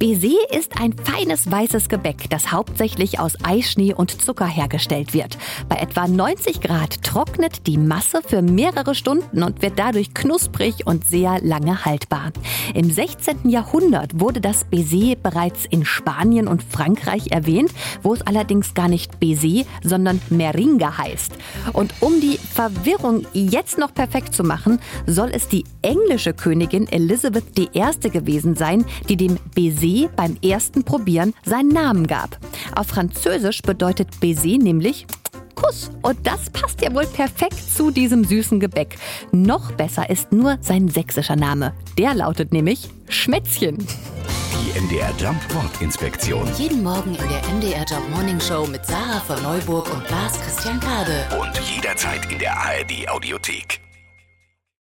Baiser ist ein feines weißes Gebäck, das hauptsächlich aus Eischnee und Zucker hergestellt wird. Bei etwa 90 Grad trocknet die Masse für mehrere Stunden und wird dadurch knusprig und sehr lange haltbar. Im 16. Jahrhundert wurde das Baiser bereits in Spanien und Frankreich erwähnt, wo es allerdings gar nicht Baiser, sondern Meringa heißt. Und um die Verwirrung jetzt noch perfekt zu machen, soll es die englische Königin Elizabeth I. gewesen sein, die dem Baiser beim ersten Probieren seinen Namen gab. Auf Französisch bedeutet Baiser nämlich Kuss. Und das passt ja wohl perfekt zu diesem süßen Gebäck. Noch besser ist nur sein sächsischer Name. Der lautet nämlich Schmätzchen. Die MDR Jump Wortinspektion. Jeden Morgen in der MDR Job Morning Show mit Sarah von Neuburg und Lars Christian Kade. Und jederzeit in der ARD Audiothek.